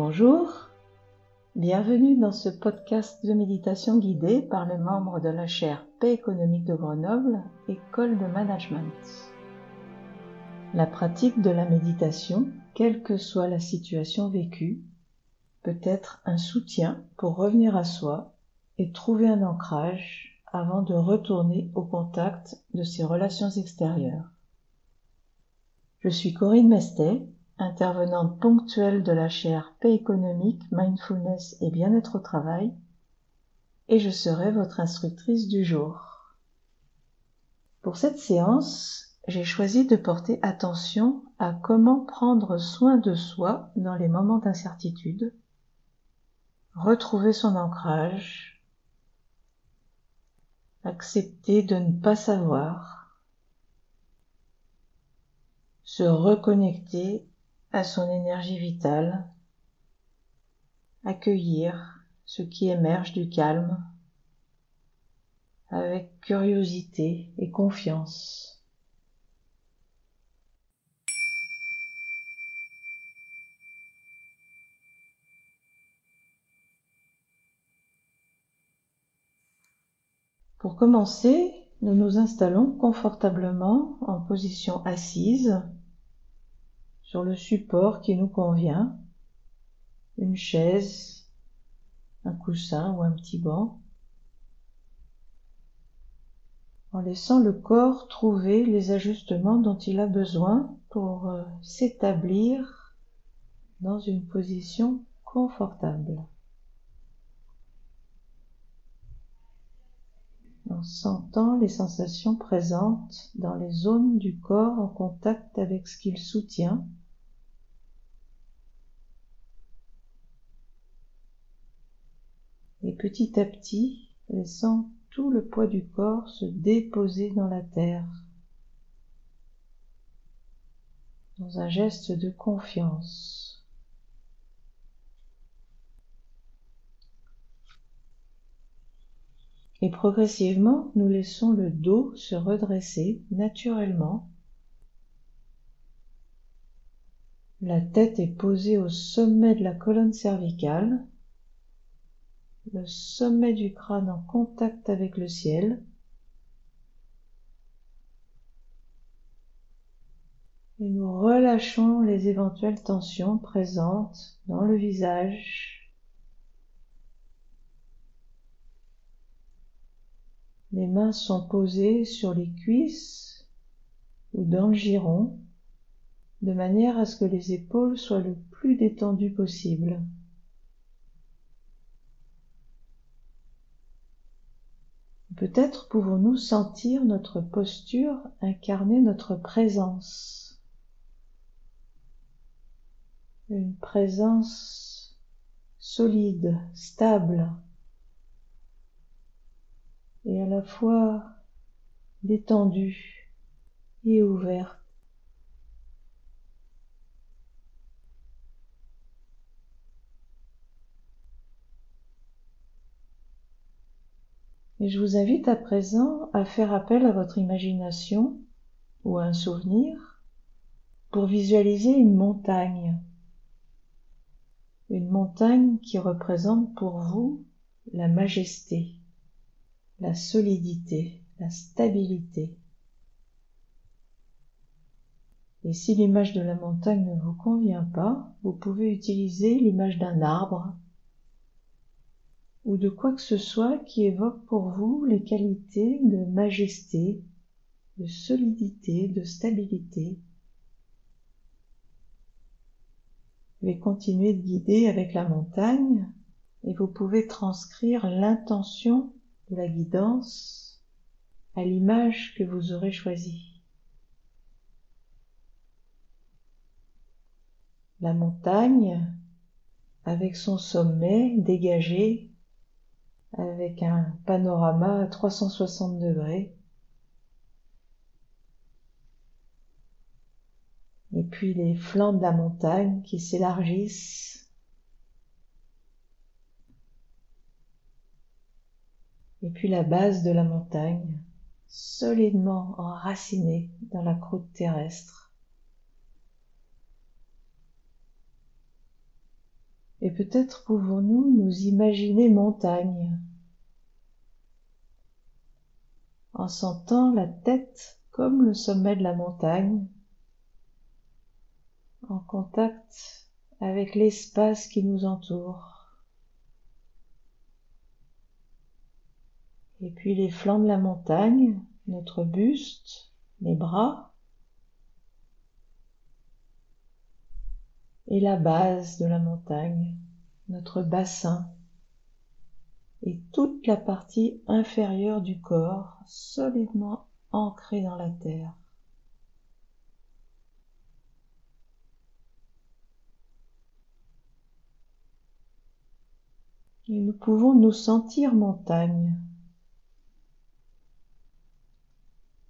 Bonjour, bienvenue dans ce podcast de méditation guidée par les membres de la chaire Paix économique de Grenoble, École de Management. La pratique de la méditation, quelle que soit la situation vécue, peut être un soutien pour revenir à soi et trouver un ancrage avant de retourner au contact de ses relations extérieures. Je suis Corinne Mestet, intervenante ponctuelle de la chaire Paix économique, Mindfulness et bien-être au travail, et je serai votre instructrice du jour. Pour cette séance, j'ai choisi de porter attention à comment prendre soin de soi dans les moments d'incertitude, retrouver son ancrage, accepter de ne pas savoir, se reconnecter à son énergie vitale, accueillir ce qui émerge du calme avec curiosité et confiance. Pour commencer, nous nous installons confortablement en position assise sur le support qui nous convient, une chaise, un coussin ou un petit banc, en laissant le corps trouver les ajustements dont il a besoin pour euh, s'établir dans une position confortable. En sentant les sensations présentes dans les zones du corps en contact avec ce qu'il soutient et petit à petit laissant tout le poids du corps se déposer dans la terre dans un geste de confiance. Et progressivement, nous laissons le dos se redresser naturellement. La tête est posée au sommet de la colonne cervicale le sommet du crâne en contact avec le ciel. Et nous relâchons les éventuelles tensions présentes dans le visage. Les mains sont posées sur les cuisses ou dans le giron, de manière à ce que les épaules soient le plus détendues possible. Peut-être pouvons-nous sentir notre posture incarner notre présence. Une présence solide, stable et à la fois détendue et ouverte. Et je vous invite à présent à faire appel à votre imagination ou à un souvenir pour visualiser une montagne. Une montagne qui représente pour vous la majesté, la solidité, la stabilité. Et si l'image de la montagne ne vous convient pas, vous pouvez utiliser l'image d'un arbre ou de quoi que ce soit qui évoque pour vous les qualités de majesté, de solidité, de stabilité. Vous pouvez continuer de guider avec la montagne et vous pouvez transcrire l'intention la guidance à l'image que vous aurez choisie. La montagne, avec son sommet dégagé avec un panorama à 360 degrés. Et puis les flancs de la montagne qui s'élargissent. Et puis la base de la montagne, solidement enracinée dans la croûte terrestre. Et peut-être pouvons-nous nous imaginer montagne, en sentant la tête comme le sommet de la montagne, en contact avec l'espace qui nous entoure. Et puis les flancs de la montagne, notre buste, les bras, et la base de la montagne, notre bassin. Et toute la partie inférieure du corps solidement ancrée dans la terre. Et nous pouvons nous sentir montagne,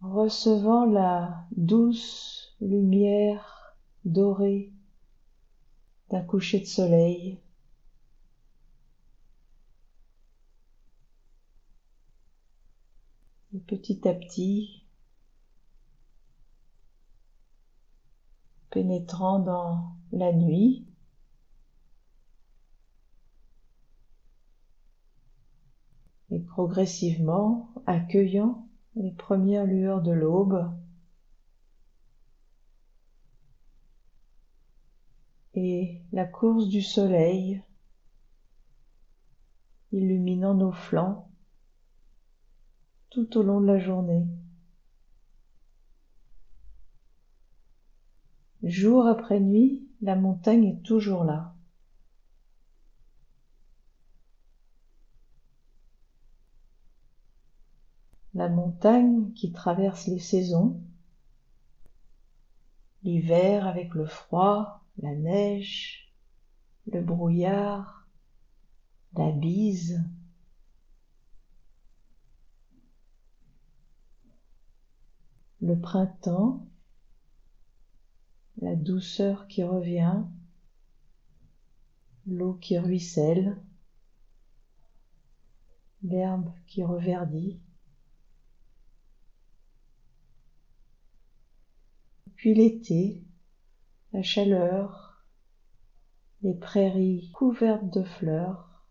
recevant la douce lumière dorée d'un coucher de soleil. Et petit à petit, pénétrant dans la nuit, et progressivement accueillant les premières lueurs de l'aube, et la course du soleil illuminant nos flancs tout au long de la journée. Jour après nuit, la montagne est toujours là. La montagne qui traverse les saisons, l'hiver avec le froid, la neige, le brouillard, la bise. Le printemps, la douceur qui revient, l'eau qui ruisselle, l'herbe qui reverdit. Puis l'été, la chaleur, les prairies couvertes de fleurs,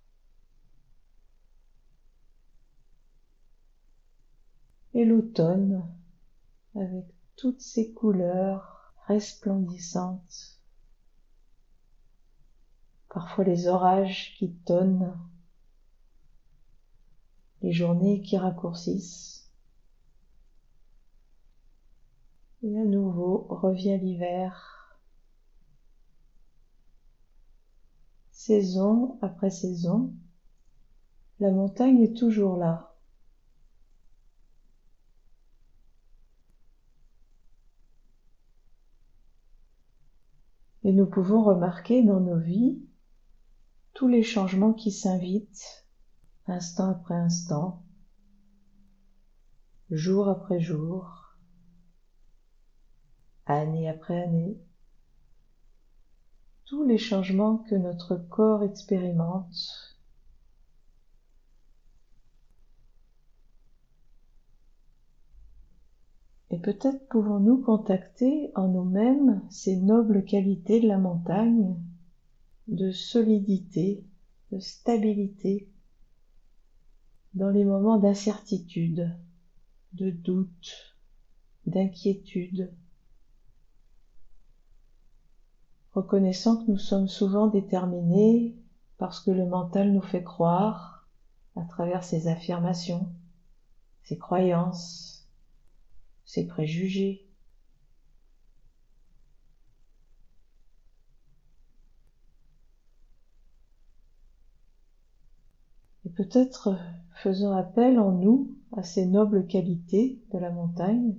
et l'automne avec toutes ses couleurs resplendissantes, parfois les orages qui tonnent, les journées qui raccourcissent. Et à nouveau revient l'hiver. Saison après saison, la montagne est toujours là. Et nous pouvons remarquer dans nos vies tous les changements qui s'invitent instant après instant, jour après jour, année après année tous les changements que notre corps expérimente. Et peut-être pouvons-nous contacter en nous-mêmes ces nobles qualités de la montagne, de solidité, de stabilité, dans les moments d'incertitude, de doute, d'inquiétude, reconnaissant que nous sommes souvent déterminés parce que le mental nous fait croire, à travers ses affirmations, ses croyances, ses préjugés, Et peut-être faisant appel en nous à ces nobles qualités de la montagne,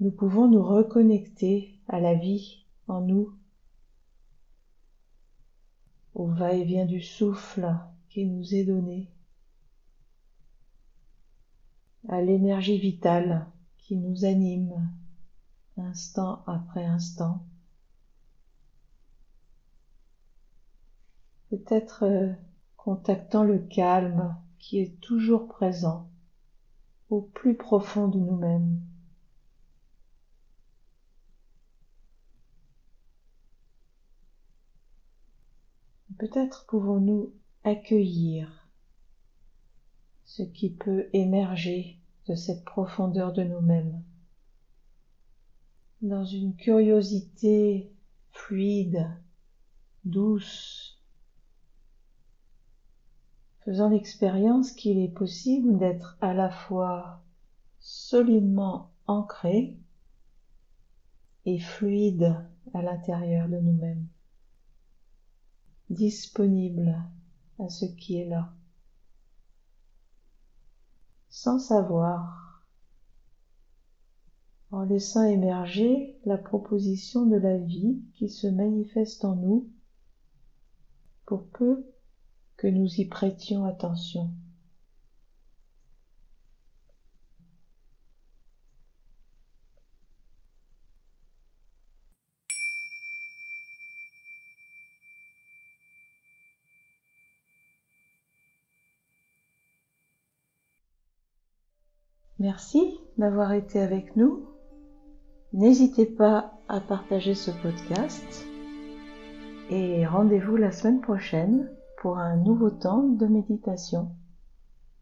nous pouvons nous reconnecter à la vie en nous, au va-et-vient du souffle qui nous est donné, à l'énergie vitale qui nous anime instant après instant. Peut-être euh, contactant le calme qui est toujours présent au plus profond de nous-mêmes. Peut-être pouvons-nous accueillir ce qui peut émerger de cette profondeur de nous-mêmes. Dans une curiosité fluide, douce, faisant l'expérience qu'il est possible d'être à la fois solidement ancré et fluide à l'intérieur de nous-mêmes, disponible à ce qui est là, sans savoir, en laissant émerger la proposition de la vie qui se manifeste en nous pour peu que nous y prêtions attention. Merci d'avoir été avec nous. N'hésitez pas à partager ce podcast et rendez-vous la semaine prochaine pour un nouveau temps de méditation.